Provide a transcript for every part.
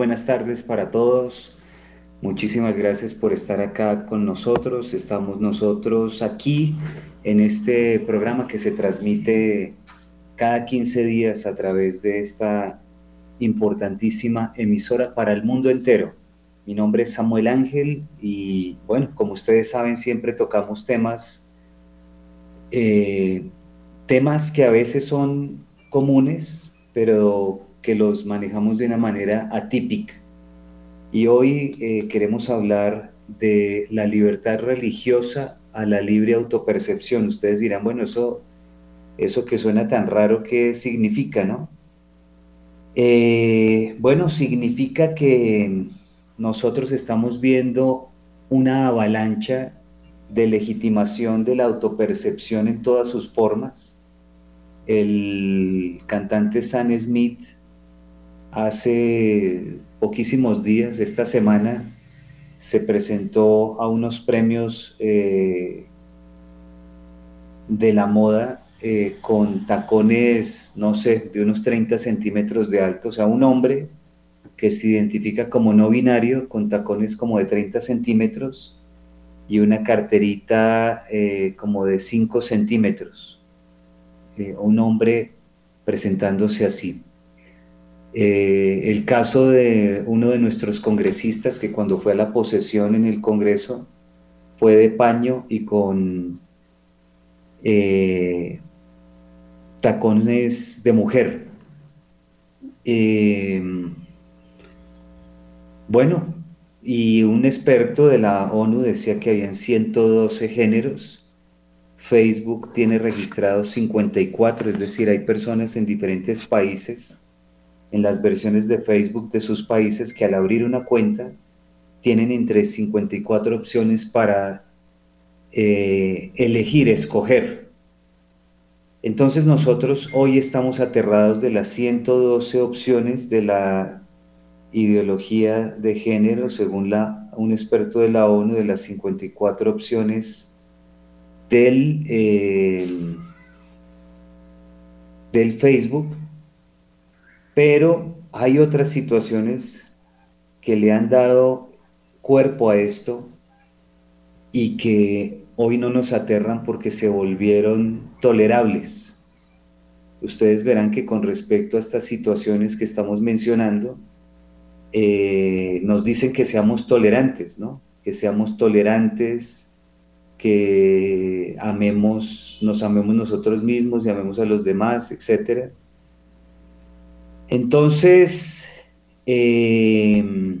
Buenas tardes para todos. Muchísimas gracias por estar acá con nosotros. Estamos nosotros aquí en este programa que se transmite cada 15 días a través de esta importantísima emisora para el mundo entero. Mi nombre es Samuel Ángel y bueno, como ustedes saben, siempre tocamos temas, eh, temas que a veces son comunes, pero que los manejamos de una manera atípica. Y hoy eh, queremos hablar de la libertad religiosa a la libre autopercepción. Ustedes dirán, bueno, eso, eso que suena tan raro, ¿qué significa, no? Eh, bueno, significa que nosotros estamos viendo una avalancha de legitimación de la autopercepción en todas sus formas. El cantante Sam Smith hace poquísimos días, esta semana, se presentó a unos premios eh, de la moda eh, con tacones, no sé, de unos 30 centímetros de alto, o sea, un hombre que se identifica como no binario, con tacones como de 30 centímetros y una carterita eh, como de 5 centímetros. un hombre presentándose así. Eh, el caso de uno de nuestros congresistas que cuando fue a la posesión en el Congreso fue de paño y con eh, tacones de mujer. Eh, bueno, y un experto de la ONU decía que habían 112 géneros. Facebook tiene registrados 54, es decir, hay personas en diferentes países en las versiones de Facebook de sus países que al abrir una cuenta tienen entre 54 opciones para eh, elegir, escoger. Entonces nosotros hoy estamos aterrados de las 112 opciones de la ideología de género, según la, un experto de la ONU, de las 54 opciones del, eh, del Facebook pero hay otras situaciones que le han dado cuerpo a esto y que hoy no nos aterran porque se volvieron tolerables. Ustedes verán que con respecto a estas situaciones que estamos mencionando, eh, nos dicen que seamos tolerantes, ¿no? Que seamos tolerantes, que amemos, nos amemos nosotros mismos y amemos a los demás, etcétera. Entonces, em,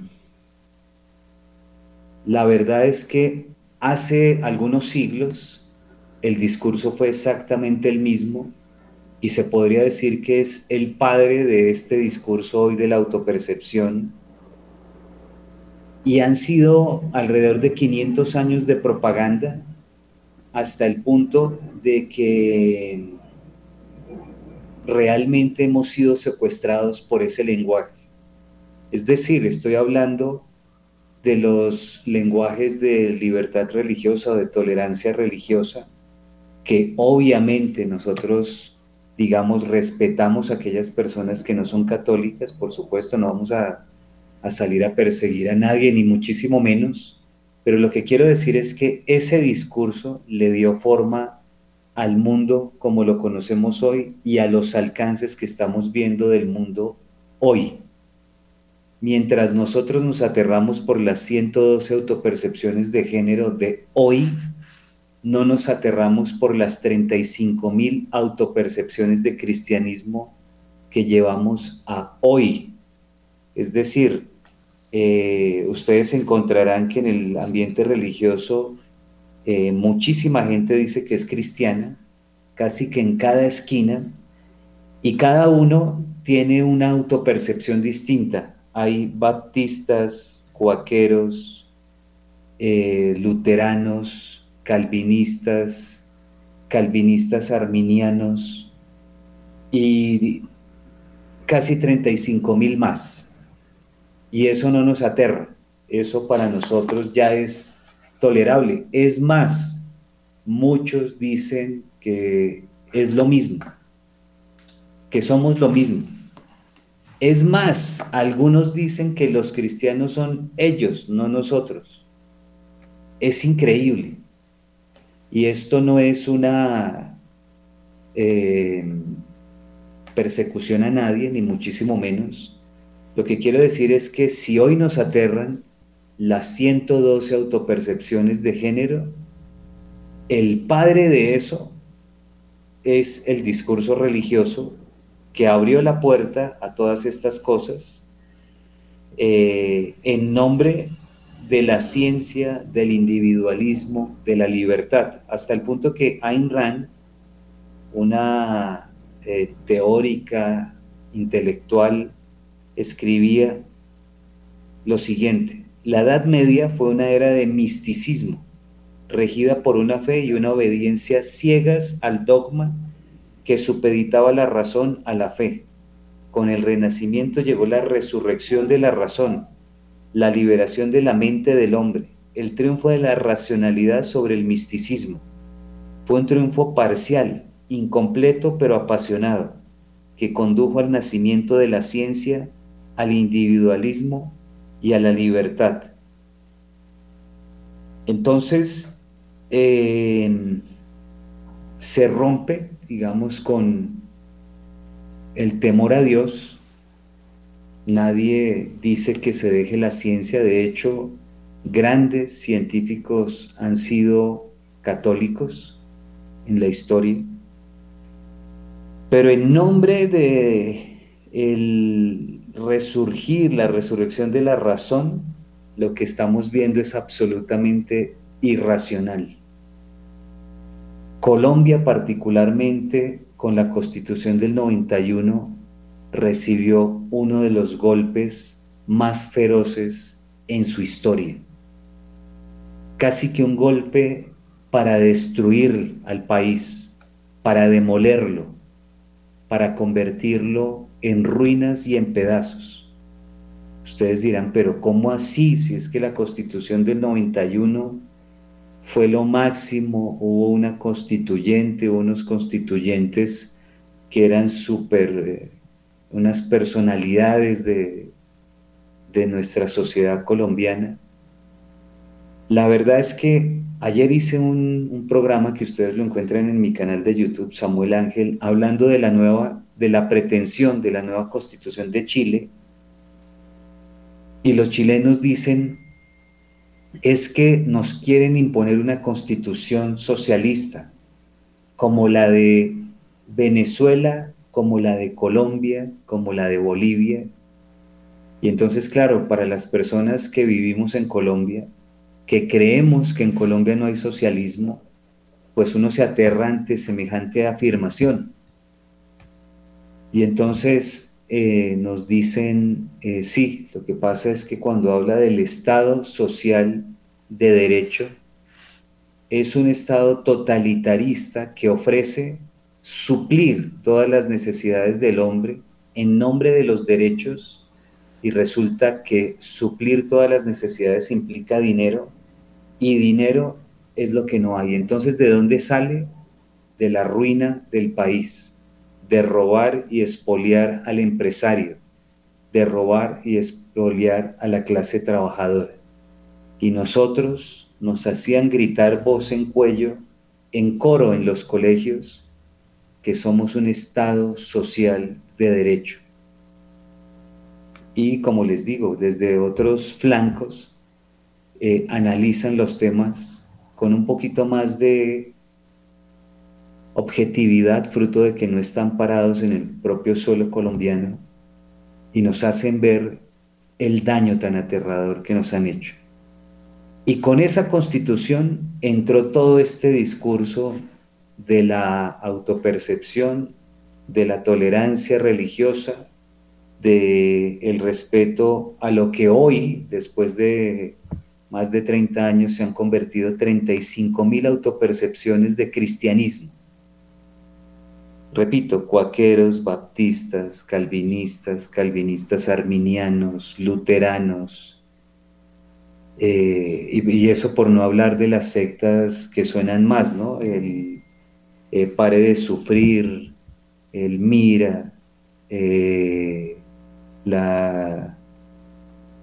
la verdad es que hace algunos siglos el discurso fue exactamente el mismo y se podría decir que es el padre de este discurso hoy de la autopercepción. Y han sido alrededor de 500 años de propaganda hasta el punto de que realmente hemos sido secuestrados por ese lenguaje. Es decir, estoy hablando de los lenguajes de libertad religiosa o de tolerancia religiosa, que obviamente nosotros, digamos, respetamos a aquellas personas que no son católicas, por supuesto, no vamos a, a salir a perseguir a nadie, ni muchísimo menos, pero lo que quiero decir es que ese discurso le dio forma al mundo como lo conocemos hoy y a los alcances que estamos viendo del mundo hoy. Mientras nosotros nos aterramos por las 112 autopercepciones de género de hoy, no nos aterramos por las 35 mil autopercepciones de cristianismo que llevamos a hoy. Es decir, eh, ustedes encontrarán que en el ambiente religioso eh, muchísima gente dice que es cristiana, casi que en cada esquina, y cada uno tiene una autopercepción distinta. Hay baptistas, cuaqueros, eh, luteranos, calvinistas, calvinistas arminianos y casi 35 mil más. Y eso no nos aterra, eso para nosotros ya es tolerable. Es más, muchos dicen que es lo mismo, que somos lo mismo. Es más, algunos dicen que los cristianos son ellos, no nosotros. Es increíble. Y esto no es una eh, persecución a nadie, ni muchísimo menos. Lo que quiero decir es que si hoy nos aterran las 112 autopercepciones de género, el padre de eso es el discurso religioso que abrió la puerta a todas estas cosas eh, en nombre de la ciencia, del individualismo, de la libertad, hasta el punto que Ayn Rand, una eh, teórica intelectual, escribía lo siguiente, la Edad Media fue una era de misticismo, regida por una fe y una obediencia ciegas al dogma que supeditaba la razón a la fe. Con el renacimiento llegó la resurrección de la razón, la liberación de la mente del hombre, el triunfo de la racionalidad sobre el misticismo. Fue un triunfo parcial, incompleto pero apasionado, que condujo al nacimiento de la ciencia, al individualismo y a la libertad. Entonces, em, se rompe, digamos, con el temor a Dios, Nadie dice que se deje la ciencia, de hecho, grandes científicos han sido católicos en la historia. Pero en nombre de el resurgir, la resurrección de la razón, lo que estamos viendo es absolutamente irracional. Colombia particularmente con la constitución del 91 recibió uno de los golpes más feroces en su historia. Casi que un golpe para destruir al país, para demolerlo, para convertirlo en ruinas y en pedazos. Ustedes dirán, pero ¿cómo así? Si es que la constitución del 91 fue lo máximo, hubo una constituyente, unos constituyentes que eran súper eh, unas personalidades de, de nuestra sociedad colombiana. La verdad es que ayer hice un, programa que ustedes lo encuentran en mi canal de YouTube, Samuel Ángel, hablando de la nueva, de la pretensión de la nueva constitución de Chile. Y los chilenos dicen, es que nos quieren imponer una constitución socialista, como la de Venezuela como la de Colombia, como la de Bolivia. Y entonces, claro, para las personas que vivimos en Colombia, que creemos que en Colombia no hay socialismo, pues uno se aterra ante semejante afirmación. Y entonces eh, nos dicen, eh, sí, lo que pasa es que cuando habla del Estado social de derecho, es un Estado totalitarista que ofrece suplir todas las necesidades del hombre en nombre de los derechos y resulta que suplir todas las necesidades implica dinero y dinero es lo que no hay. Entonces, ¿de dónde sale? De la ruina del país, de robar y expoliar al empresario, de robar y expoliar a la clase trabajadora. Y nosotros nos hacían gritar voz en cuello, en coro en los colegios, que somos un Estado social de derecho. Y como les digo, desde otros flancos eh, analizan los temas con un poquito más de objetividad, fruto de que no están parados en el propio suelo colombiano y nos hacen ver el daño tan aterrador que nos han hecho. Y con esa constitución entró todo este discurso de la autopercepción, de la tolerancia religiosa, de el respeto a lo que hoy, después de más de 30 años, se han convertido 35 mil autopercepciones de cristianismo. Repito, cuaqueros, baptistas, calvinistas, calvinistas arminianos, luteranos, eh, y, eso por no hablar de las sectas que suenan más, ¿no? Eh, pare de sufrir, el mira, eh, la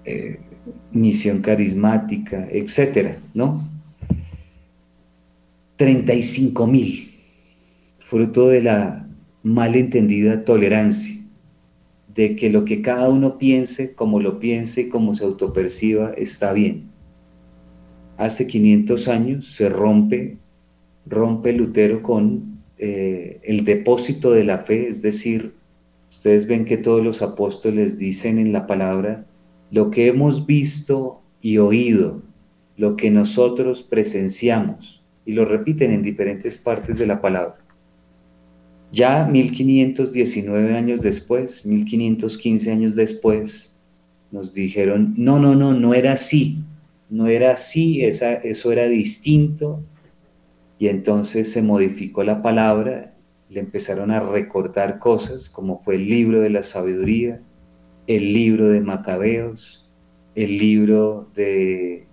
eh, misión carismática, etcétera, ¿no? 35 mil, fruto de la malentendida tolerancia, de que lo que cada uno piense, como lo piense y como se autoperciba, está bien. Hace 500 años se rompe, rompe Lutero con eh, el depósito de la fe, es decir, ustedes ven que todos los apóstoles dicen en la palabra, lo que hemos visto y oído, lo que nosotros presenciamos, y lo repiten en diferentes partes de la palabra. Ya 1519 años después, 1515 años después, nos dijeron, no, no, no, no era así, no era así, esa, eso era distinto, y entonces se modificó la palabra, le empezaron a recortar cosas, como fue el libro de la sabiduría, el libro de Macabeos, el libro de,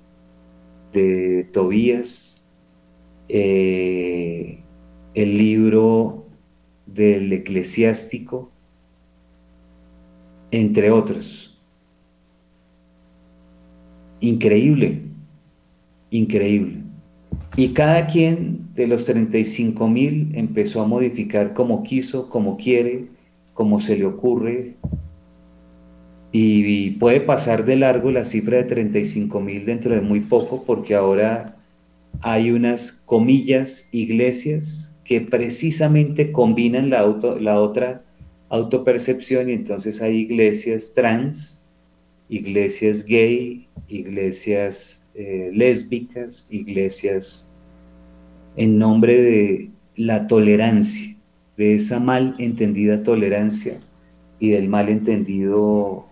Tobías, eh, el libro del eclesiástico, entre otros. Increíble, increíble. Y cada quien de los 35 mil empezó a modificar como quiso, como quiere, como se le ocurre, y puede pasar de largo la cifra de 35 mil dentro de muy poco porque ahora hay unas comillas iglesias que precisamente combinan la, auto, la otra autopercepción y entonces hay iglesias trans, iglesias gay, iglesias eh, lésbicas, iglesias en nombre de la tolerancia, de esa mal entendida tolerancia y del mal entendido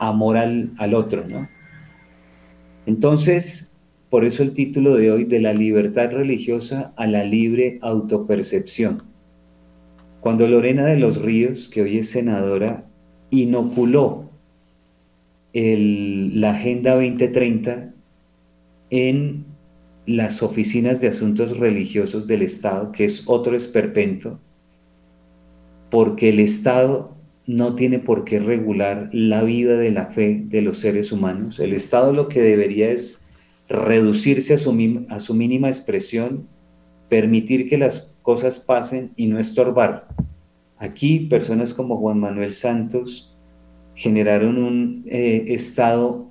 amor al, otro, ¿no? Entonces, por eso el título de hoy, de la libertad religiosa a la libre autopercepción. Cuando Lorena de los Ríos, que hoy es senadora, inoculó la Agenda 2030 en las oficinas de asuntos religiosos del Estado, que es otro esperpento, porque el Estado no tiene por qué regular la vida de la fe de los seres humanos. El Estado lo que debería es reducirse a su, a su mínima expresión, permitir que las cosas pasen y no estorbar. Aquí personas como Juan Manuel Santos generaron un eh, Estado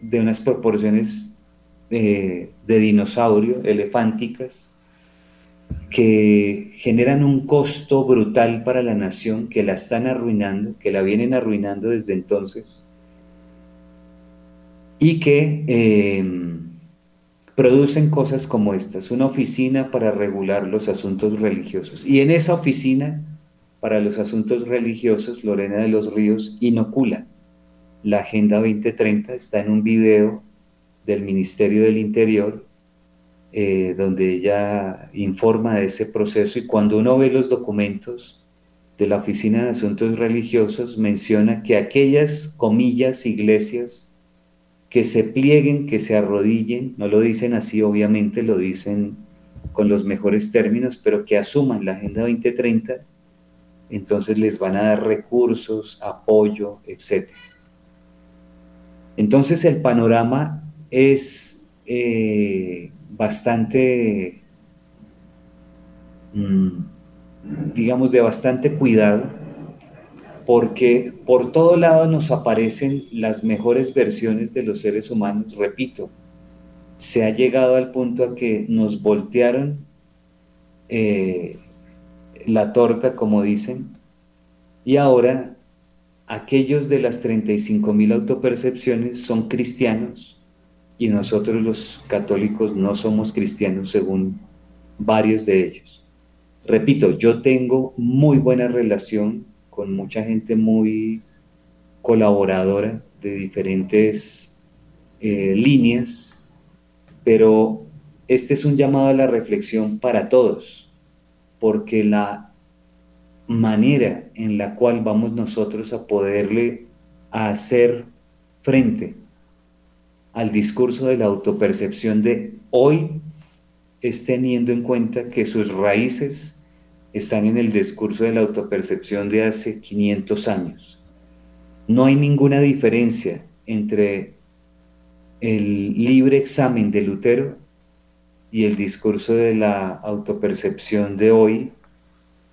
de unas proporciones eh, de dinosaurio, elefánticas, que generan un costo brutal para la nación, que la están arruinando, que la vienen arruinando desde entonces, y que em, producen cosas como estas, una oficina para regular los asuntos religiosos. Y en esa oficina, para los asuntos religiosos, Lorena de los Ríos inocula la Agenda 2030, está en un video del Ministerio del Interior eh, donde ella informa de ese proceso y cuando uno ve los documentos de la Oficina de Asuntos Religiosos, menciona que aquellas, comillas, iglesias que se plieguen, que se arrodillen, no lo dicen así, obviamente lo dicen con los mejores términos, pero que asuman la Agenda 2030, entonces les van a dar recursos, apoyo, etc. Entonces el panorama es eh, bastante, mm, digamos, de bastante cuidado, porque por todo lado nos aparecen las mejores versiones de los seres humanos. Repito, se ha llegado al punto a que nos voltearon eh, la torta, como dicen, y ahora aquellos de las 35 mil autopercepciones son cristianos y nosotros los católicos no somos cristianos según varios de ellos. Repito, yo tengo muy buena relación con mucha gente muy colaboradora de diferentes eh, líneas, pero este es un llamado a la reflexión para todos, porque la manera en la cual vamos nosotros a poderle hacer frente al discurso de la autopercepción de hoy es teniendo en cuenta que sus raíces están en el discurso de la autopercepción de hace 500 años. No hay ninguna diferencia entre el libre examen de Lutero y el discurso de la autopercepción de hoy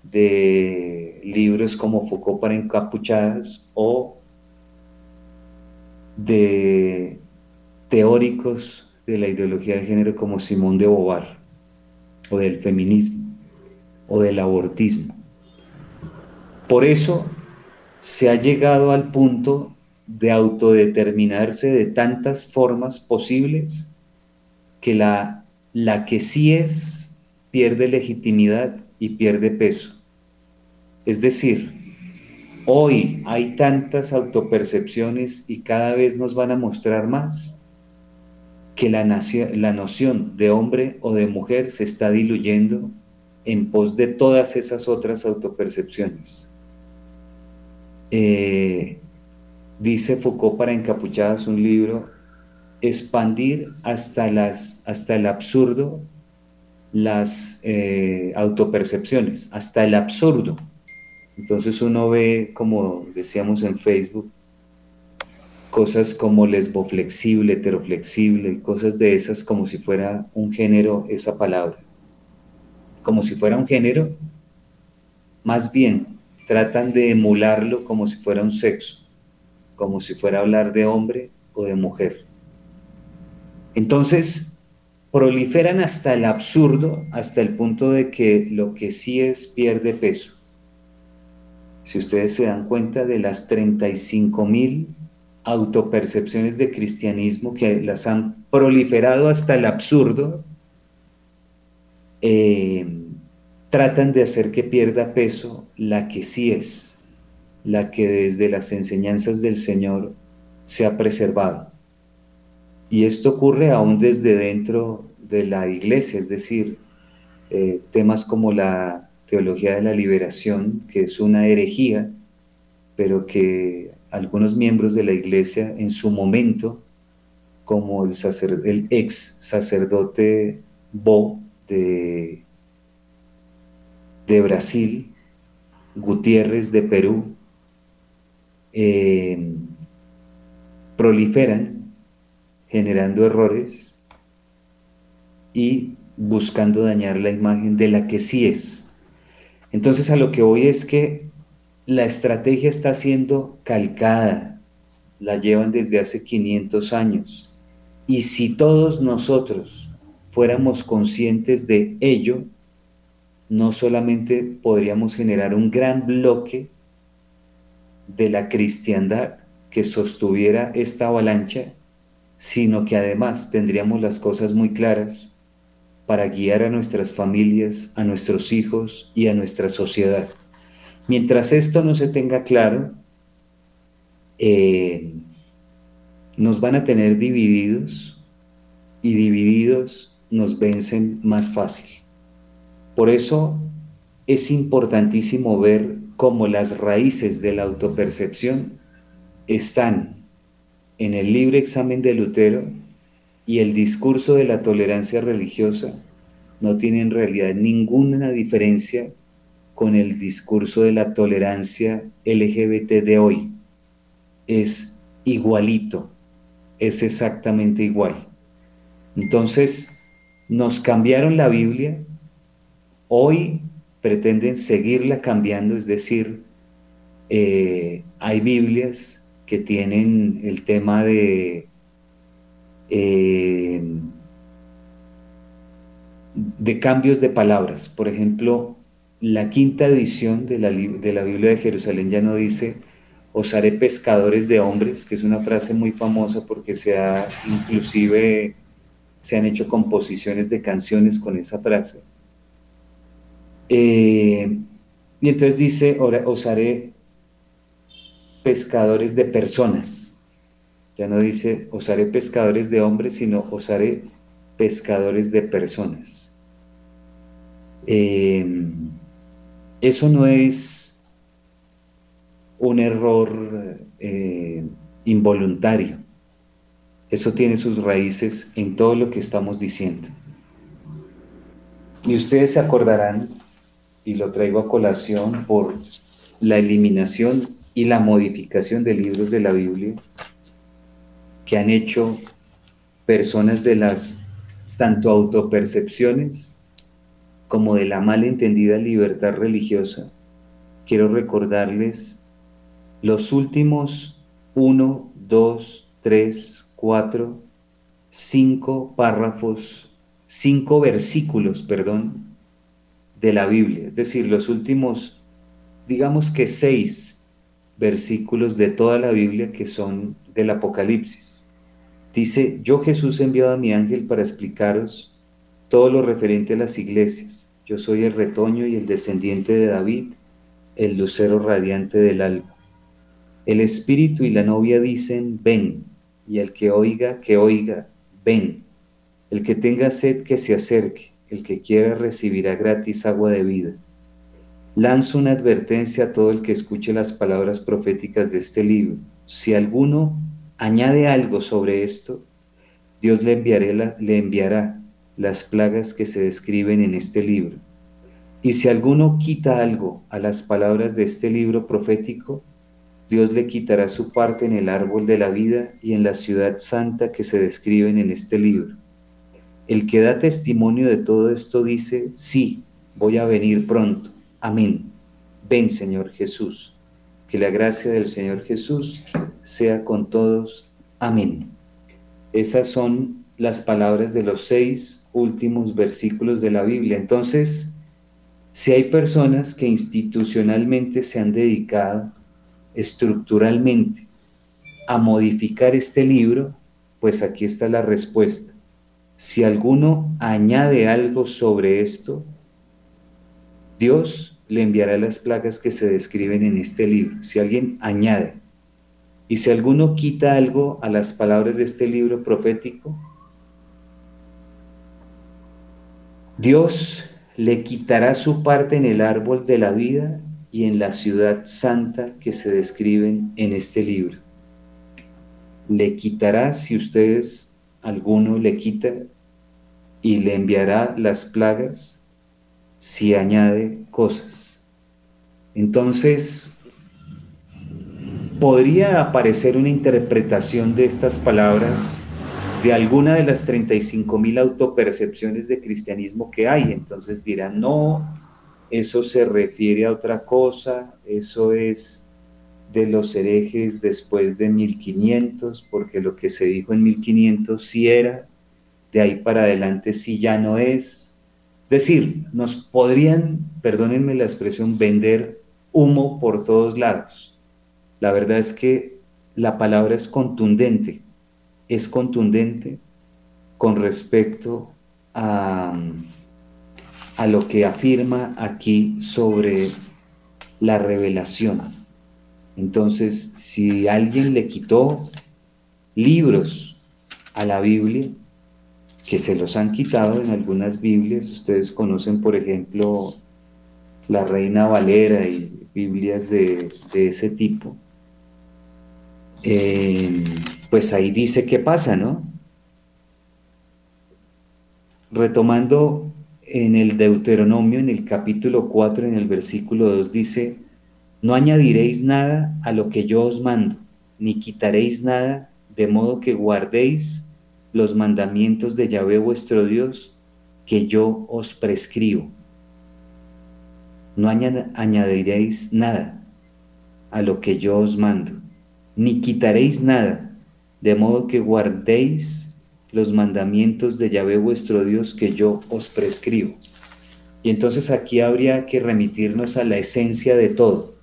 de libros como Foucault para encapuchadas o de teóricos de la ideología de género como Simón de Beauvoir o del feminismo o del abortismo. Por eso se ha llegado al punto de autodeterminarse de tantas formas posibles que la, la que sí es pierde legitimidad y pierde peso. Es decir, hoy hay tantas autopercepciones y cada vez nos van a mostrar más que la, la noción de hombre o de mujer se está diluyendo en pos de todas esas otras autopercepciones. Eh, dice Foucault para Encapuchadas un libro, expandir hasta, las, hasta el absurdo las eh, autopercepciones, hasta el absurdo. Entonces uno ve, como decíamos en Facebook, cosas como lesboflexible, heteroflexible, cosas de esas como si fuera un género esa palabra. Como si fuera un género, más bien tratan de emularlo como si fuera un sexo, como si fuera hablar de hombre o de mujer. Entonces, proliferan hasta el absurdo, hasta el punto de que lo que sí es pierde peso. Si ustedes se dan cuenta de las 35 mil autopercepciones de cristianismo que las han proliferado hasta el absurdo, eh, tratan de hacer que pierda peso la que sí es, la que desde las enseñanzas del Señor se ha preservado. Y esto ocurre aún desde dentro de la iglesia, es decir, eh, temas como la teología de la liberación, que es una herejía, pero que algunos miembros de la iglesia en su momento, como el, ex sacerdote Bo de, de Brasil, Gutiérrez de Perú, eh, proliferan generando errores y buscando dañar la imagen de la que sí es. Entonces a lo que voy es que la estrategia está siendo calcada, la llevan desde hace 500 años. Y si todos nosotros fuéramos conscientes de ello, no solamente podríamos generar un gran bloque de la cristiandad que sostuviera esta avalancha, sino que además tendríamos las cosas muy claras para guiar a nuestras familias, a nuestros hijos y a nuestra sociedad. Mientras esto no se tenga claro, eh, nos van a tener divididos y divididos nos vencen más fácil. Por eso es importantísimo ver cómo las raíces de la autopercepción están en el libre examen de Lutero y el discurso de la tolerancia religiosa no tiene en realidad ninguna diferencia con el discurso de la tolerancia LGBT de hoy. Es igualito, es exactamente igual. Entonces, nos cambiaron la Biblia, hoy pretenden seguirla cambiando, es decir, eh, hay Biblias que tienen el tema de eh, de cambios de palabras. Por ejemplo, la quinta edición de la, de la Biblia de Jerusalén ya no dice, os haré pescadores de hombres, que es una frase muy famosa porque se ha, inclusive se han hecho composiciones de canciones con esa frase. Eh, y entonces dice, os haré pescadores de personas. Ya no dice, os haré pescadores de hombres, sino os haré pescadores de personas. Eh, eso no es un error eh, involuntario. Eso tiene sus raíces en todo lo que estamos diciendo. Y ustedes se acordarán, y lo traigo a colación por la eliminación y la modificación de libros de la Biblia que han hecho personas de las tanto autopercepciones como de la malentendida libertad religiosa, quiero recordarles los últimos uno, dos, tres, cuatro, cinco párrafos, cinco versículos, perdón, de la Biblia, es decir, los últimos, digamos que seis versículos de toda la Biblia que son del Apocalipsis. Dice, yo Jesús he enviado a mi ángel para explicaros todo lo referente a las iglesias. Yo soy el retoño y el descendiente de David, el lucero radiante del alba. El espíritu y la novia dicen, ven, y el que oiga, que oiga, ven. El que tenga sed, que se acerque. El que quiera recibirá gratis agua de vida. Lanzo una advertencia a todo el que escuche las palabras proféticas de este libro. Si alguno añade algo sobre esto, Dios le, le enviará las plagas que se describen en este libro. Y si alguno quita algo a las palabras de este libro profético, Dios le quitará su parte en el árbol de la vida y en la ciudad santa que se describen en este libro. El que da testimonio de todo esto dice, sí, voy a venir pronto. Amén. Ven, Señor Jesús. Que la gracia del Señor Jesús sea con todos. Amén. Esas son las palabras de los seis últimos versículos de la Biblia. Entonces, si hay personas que institucionalmente se han dedicado estructuralmente a modificar este libro, pues aquí está la respuesta. Si alguno añade algo sobre esto, Dios le enviará las plagas que se describen en este libro. Si alguien añade, y si alguno quita algo a las palabras de este libro profético, Dios le quitará su parte en el árbol de la vida y en la ciudad santa que se describen en este libro. Le quitará, si ustedes alguno le quita, y le enviará las plagas si añade cosas. Entonces, podría aparecer una interpretación de estas palabras de alguna de las 35 mil autopercepciones de cristianismo que hay. Entonces dirán, no, eso se refiere a otra cosa, eso es de los herejes después de 1500, porque lo que se dijo en 1500 sí era, de ahí para adelante sí ya no es. Es decir, nos podrían, perdónenme la expresión, vender humo por todos lados. La verdad es que la palabra es contundente, es contundente con respecto a, a lo que afirma aquí sobre la revelación. Entonces, si alguien le quitó libros a la Biblia, que se los han quitado en algunas Biblias, ustedes conocen, por ejemplo, la Reina Valera y Biblias de, de ese tipo, eh, pues ahí dice qué pasa, ¿no? Retomando en el Deuteronomio, en el capítulo 4, en el versículo 2, dice, no añadiréis nada a lo que yo os mando, ni quitaréis nada, de modo que guardéis los mandamientos de Yahvé vuestro Dios, que yo os prescribo. No añadiréis nada a lo que yo os mando ni quitaréis nada, de modo que guardéis los mandamientos de Yahvé vuestro Dios que yo os prescribo. Y entonces aquí habría que remitirnos a la esencia de todo.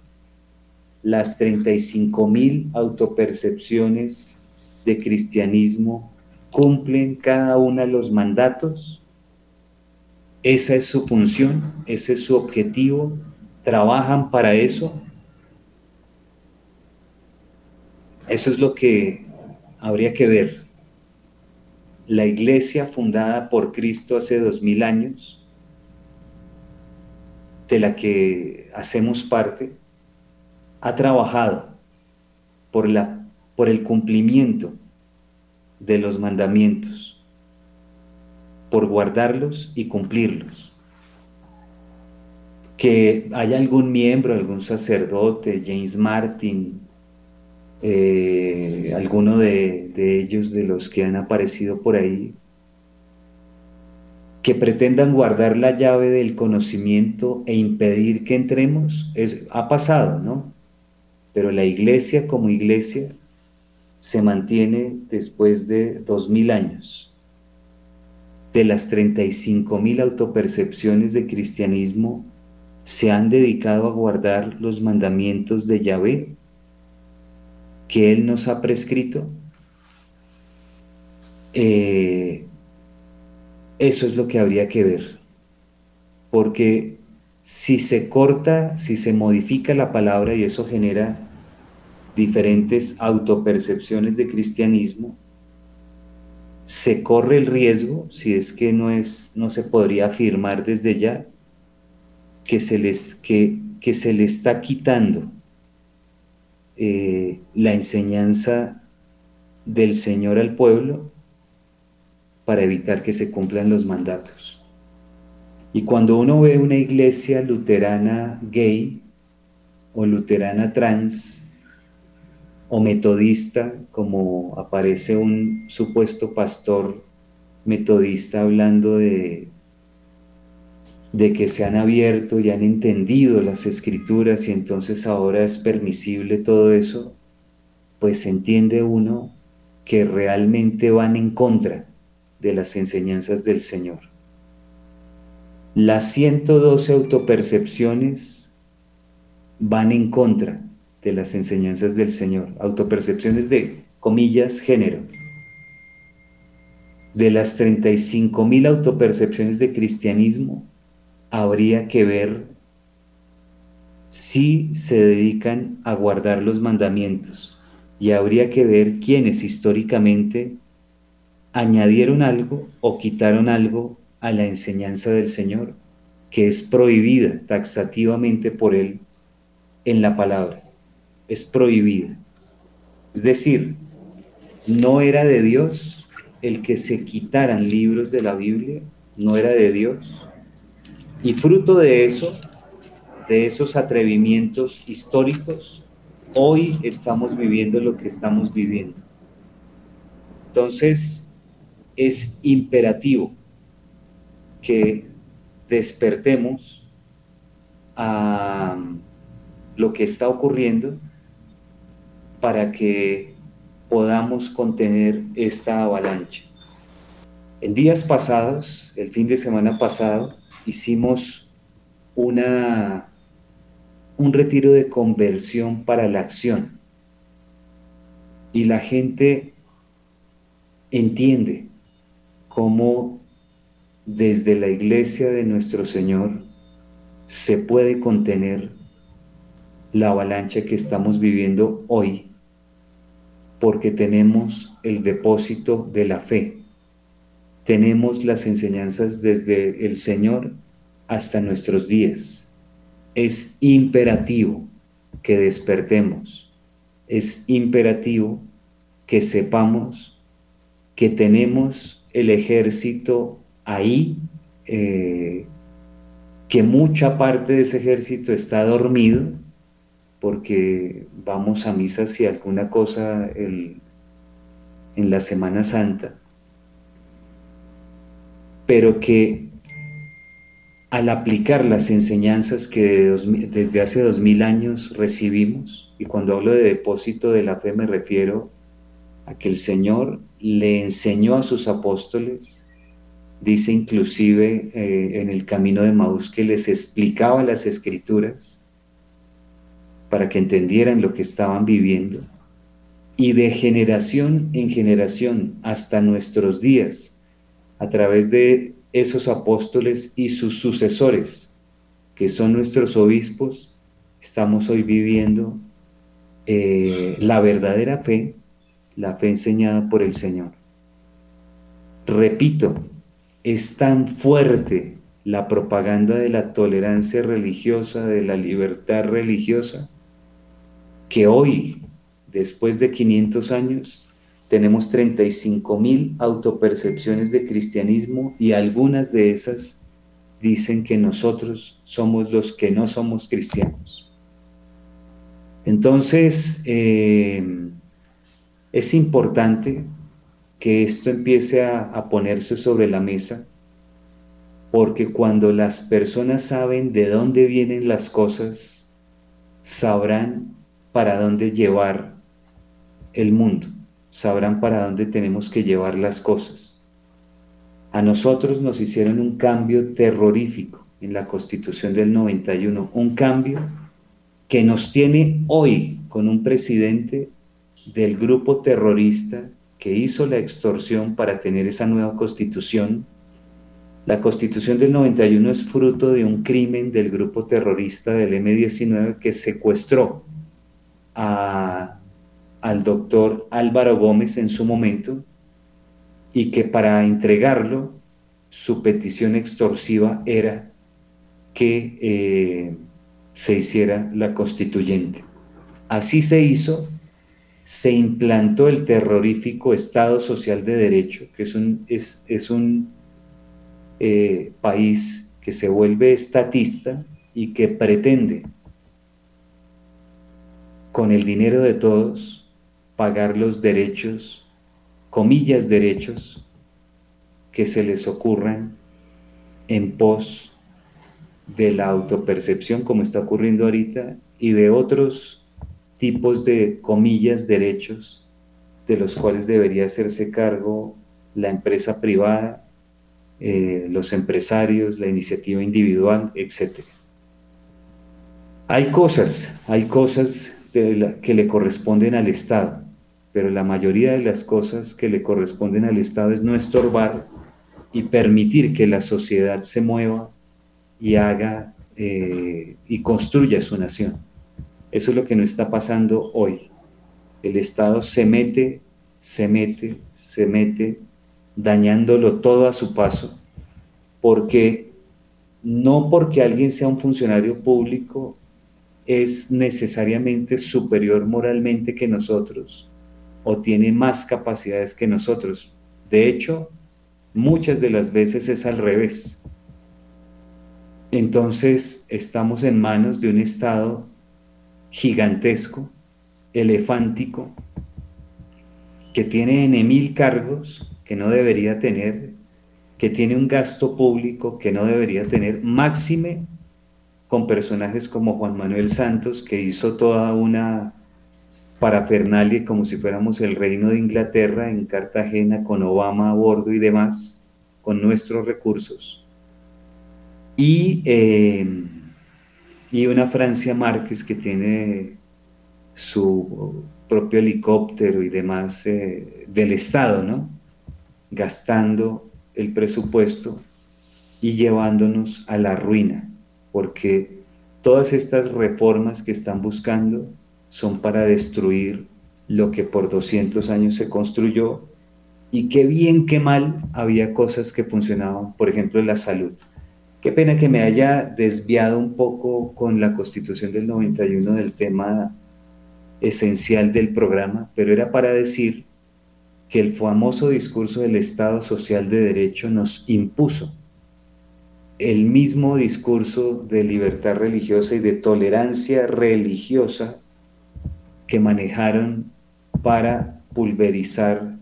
Las 35 mil autopercepciones de cristianismo cumplen cada una los mandatos. Esa es su función, ese es su objetivo, trabajan para eso Eso es lo que habría que ver. La iglesia fundada por Cristo hace dos mil años, de la que hacemos parte, ha trabajado por, la, por el cumplimiento de los mandamientos, por guardarlos y cumplirlos. que haya algún miembro, algún sacerdote, James Martin, eh, alguno de, ellos, de los que han aparecido por ahí, que pretendan guardar la llave del conocimiento e impedir que entremos, ha pasado, ¿no? Pero la iglesia como iglesia se mantiene después de dos mil años. De las 35 mil autopercepciones de cristianismo, se han dedicado a guardar los mandamientos de Yahvé que Él nos ha prescrito, eh, eso es lo que habría que ver. Porque si se corta, si se modifica la palabra y eso genera diferentes autopercepciones de cristianismo, se corre el riesgo, si es que no es, no se podría afirmar desde ya, que se les, que, que se le está quitando eh, la enseñanza del Señor al pueblo para evitar que se cumplan los mandatos. Y cuando uno ve una iglesia luterana gay o luterana trans o metodista, como aparece un supuesto pastor metodista hablando de de que se han abierto y han entendido las escrituras y entonces ahora es permisible todo eso, pues entiende uno que realmente van en contra de las enseñanzas del Señor. Las 112 autopercepciones van en contra de las enseñanzas del Señor, autopercepciones de, comillas, género. De las 35 mil autopercepciones de cristianismo, habría que ver si se dedican a guardar los mandamientos y habría que ver quiénes históricamente añadieron algo o quitaron algo a la enseñanza del Señor, que es prohibida taxativamente por Él en la palabra. Es prohibida. Es decir, no era de Dios el que se quitaran libros de la Biblia, no era de Dios y fruto de eso, de esos atrevimientos históricos, hoy estamos viviendo lo que estamos viviendo. Entonces, es imperativo que despertemos a lo que está ocurriendo para que podamos contener esta avalancha. En días pasados, el fin de semana pasado, hicimos una, un retiro de conversión para la acción. Y la gente entiende cómo desde la iglesia de nuestro Señor se puede contener la avalancha que estamos viviendo hoy, porque tenemos el depósito de la fe tenemos las enseñanzas desde el Señor hasta nuestros días. Es imperativo que despertemos, es imperativo que sepamos que tenemos el ejército ahí, eh, que mucha parte de ese ejército está dormido, porque vamos a misa si alguna cosa en la Semana Santa, pero que al aplicar las enseñanzas que desde hace dos mil años recibimos, y cuando hablo de depósito de la fe me refiero a que el Señor le enseñó a sus apóstoles, dice inclusive eh, en el camino de Maús que les explicaba las escrituras para que entendieran lo que estaban viviendo, y de generación en generación hasta nuestros días, a través de esos apóstoles y sus sucesores, que son nuestros obispos, estamos hoy viviendo eh, la verdadera fe, la fe enseñada por el Señor. Repito, es tan fuerte la propaganda de la tolerancia religiosa, de la libertad religiosa, que hoy, después de 500 años, tenemos 35 mil autopercepciones de cristianismo y algunas de esas dicen que nosotros somos los que no somos cristianos. Entonces, eh, es importante que esto empiece a, a ponerse sobre la mesa, porque cuando las personas saben de dónde vienen las cosas, sabrán para dónde llevar el mundo, sabrán para dónde tenemos que llevar las cosas. A nosotros nos hicieron un cambio terrorífico en la constitución del 91, un cambio que nos tiene hoy con un presidente del grupo terrorista que hizo la extorsión para tener esa nueva constitución. La constitución del 91 es fruto de un crimen del grupo terrorista del M-19 que secuestró al doctor Álvaro Gómez en su momento y que para entregarlo su petición extorsiva era que eh, se hiciera la constituyente. Así se hizo, se implantó el terrorífico Estado Social de Derecho, que es un, es, un eh, país que se vuelve estatista y que pretende, con el dinero de todos, pagar los derechos, comillas derechos, que se les ocurran en pos de la autopercepción, como está ocurriendo ahorita, y de otros tipos de, comillas, derechos, de los cuales debería hacerse cargo la empresa privada, eh, los empresarios, la iniciativa individual, etc. Hay cosas, hay cosas que le corresponden al Estado, pero la mayoría de las cosas que le corresponden al Estado es no estorbar y permitir que la sociedad se mueva y haga eh, y construya su nación. Eso es lo que no está pasando hoy. El Estado se mete, se mete, se mete, dañándolo todo a su paso, porque no porque alguien sea un funcionario público es necesariamente superior moralmente que nosotros o tiene más capacidades que nosotros. De hecho, muchas de las veces es al revés. Entonces estamos en manos de un Estado gigantesco, elefántico, que tiene en mil cargos que no debería tener, que tiene un gasto público que no debería tener, máxime con personajes como Juan Manuel Santos, que hizo toda una parafernalia como si fuéramos el reino de Inglaterra en Cartagena con Obama a bordo y demás, con nuestros recursos. Y, eh, y una Francia Márquez que tiene su propio helicóptero y demás eh, del Estado, ¿no? Gastando el presupuesto y llevándonos a la ruina, porque todas estas reformas que están buscando son para destruir lo que por 200 años se construyó y qué bien, qué mal había cosas que funcionaban, por ejemplo, la salud. Qué pena que me haya desviado un poco con la constitución del 91 del tema esencial del programa, pero era para decir que el famoso discurso del Estado Social de Derecho nos impuso el mismo discurso de libertad religiosa y de tolerancia religiosa que manejaron para pulverizar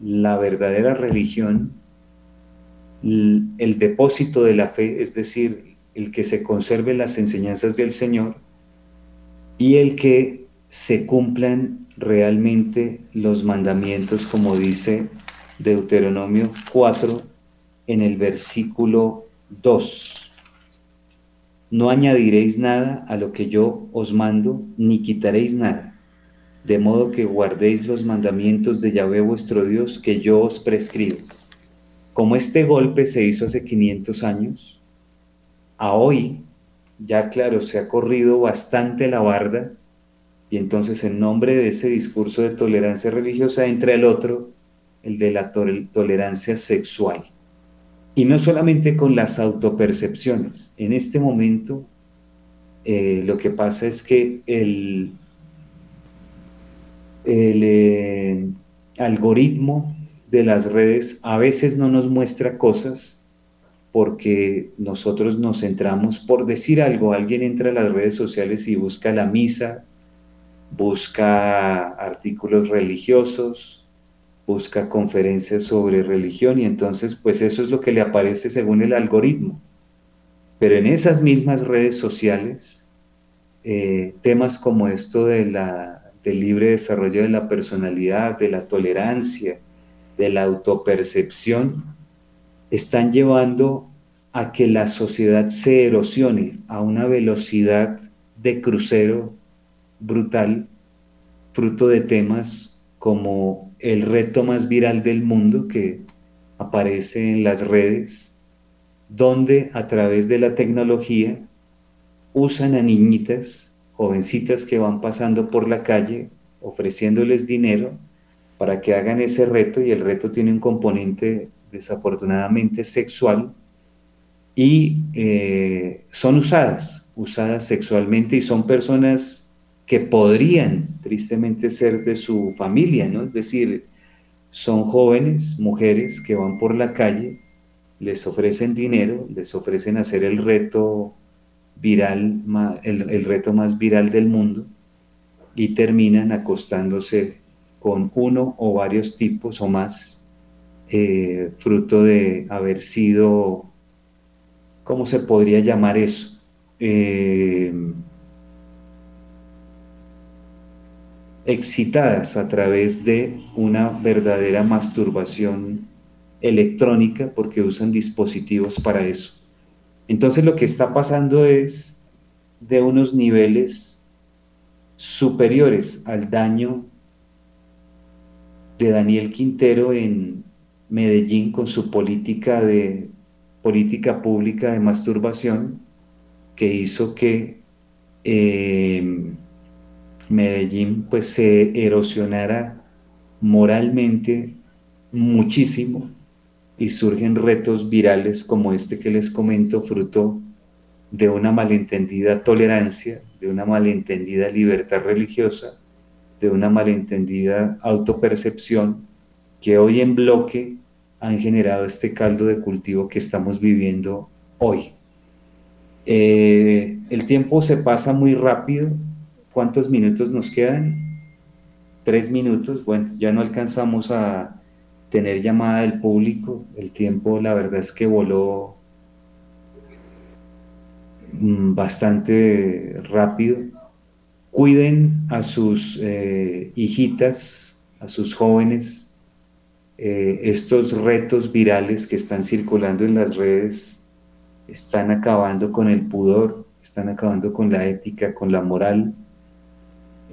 la verdadera religión, el depósito de la fe, es decir, el que se conserve las enseñanzas del Señor y el que se cumplan realmente los mandamientos, como dice Deuteronomio 4 en el versículo 2. No añadiréis nada a lo que yo os mando, ni quitaréis nada de modo que guardéis los mandamientos de Yahvé vuestro Dios que yo os prescribo. Como este golpe se hizo hace 500 años, a hoy ya claro, se ha corrido bastante la barda y entonces en nombre de ese discurso de tolerancia religiosa entra el otro, el de la tolerancia sexual. Y no solamente con las autopercepciones. En este momento eh, lo que pasa es que el el eh, algoritmo de las redes a veces no nos muestra cosas porque nosotros nos centramos por decir algo, alguien entra a las redes sociales y busca la misa, busca artículos religiosos, busca conferencias sobre religión y entonces pues eso es lo que le aparece según el algoritmo. Pero en esas mismas redes sociales, eh, temas como esto de la, del libre desarrollo de la personalidad, de la tolerancia, de la autopercepción, están llevando a que la sociedad se erosione a una velocidad de crucero brutal, fruto de temas como el reto más viral del mundo que aparece en las redes, donde a través de la tecnología usan a niñitas, jovencitas que van pasando por la calle, ofreciéndoles dinero para que hagan ese reto y el reto tiene un componente desafortunadamente sexual y eh, son usadas, usadas sexualmente y son personas que podrían tristemente ser de su familia, ¿no? Es decir, son jóvenes, mujeres que van por la calle, les ofrecen dinero, les ofrecen hacer el reto viral, el, reto más viral del mundo y terminan acostándose con uno o varios tipos o más, eh, fruto de haber sido, ¿cómo se podría llamar eso? Eh, excitadas a través de una verdadera masturbación electrónica porque usan dispositivos para eso. Entonces lo que está pasando es de unos niveles superiores al daño de Daniel Quintero en Medellín con su política de política pública de masturbación que hizo que eh, Medellín pues se erosionara moralmente muchísimo y surgen retos virales como este que les comento, fruto de una malentendida tolerancia, de una malentendida libertad religiosa, de una malentendida autopercepción que hoy en bloque han generado este caldo de cultivo que estamos viviendo hoy. Eh, el tiempo se pasa muy rápido. ¿Cuántos minutos nos quedan? Tres minutos. Bueno, ya no alcanzamos a tener llamada del público. El tiempo, la verdad es que voló mm, bastante rápido. Cuiden a sus eh, hijitas, a sus jóvenes. Eh, estos retos virales que están circulando en las redes están acabando con el pudor, están acabando con la ética, con la moral.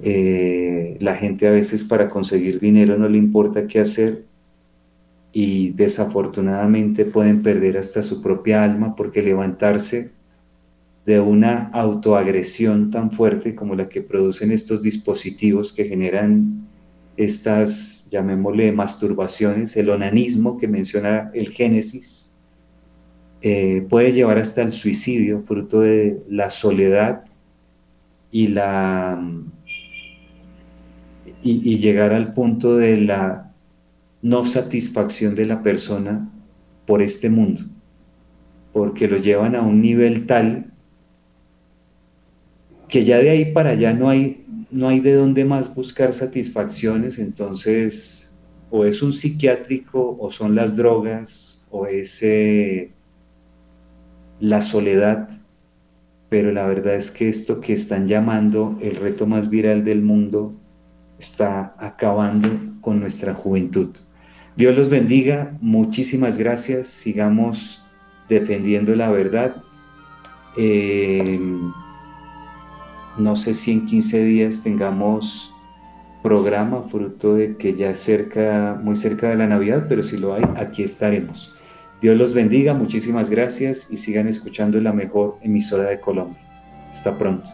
Eh, la gente a veces para conseguir dinero no le importa qué hacer y desafortunadamente pueden perder hasta su propia alma porque levantarse de una autoagresión tan fuerte como la que producen estos dispositivos que generan estas, llamémosle, masturbaciones, el onanismo que menciona el Génesis, eh, puede llevar hasta el suicidio, fruto de la soledad y la y llegar al punto de la no satisfacción de la persona por este mundo, porque lo llevan a un nivel tal que ya de ahí para allá no hay, no hay de dónde más buscar satisfacciones, entonces o es un psiquiátrico o son las drogas o es eh, la soledad, pero la verdad es que esto que están llamando el reto más viral del mundo está acabando con nuestra juventud. Dios los bendiga, muchísimas gracias, sigamos defendiendo la verdad. Eh, no sé si en 15 días tengamos programa, fruto de que ya cerca, muy cerca de la Navidad, pero si lo hay, aquí estaremos. Dios los bendiga, muchísimas gracias y sigan escuchando la mejor emisora de Colombia. Hasta pronto.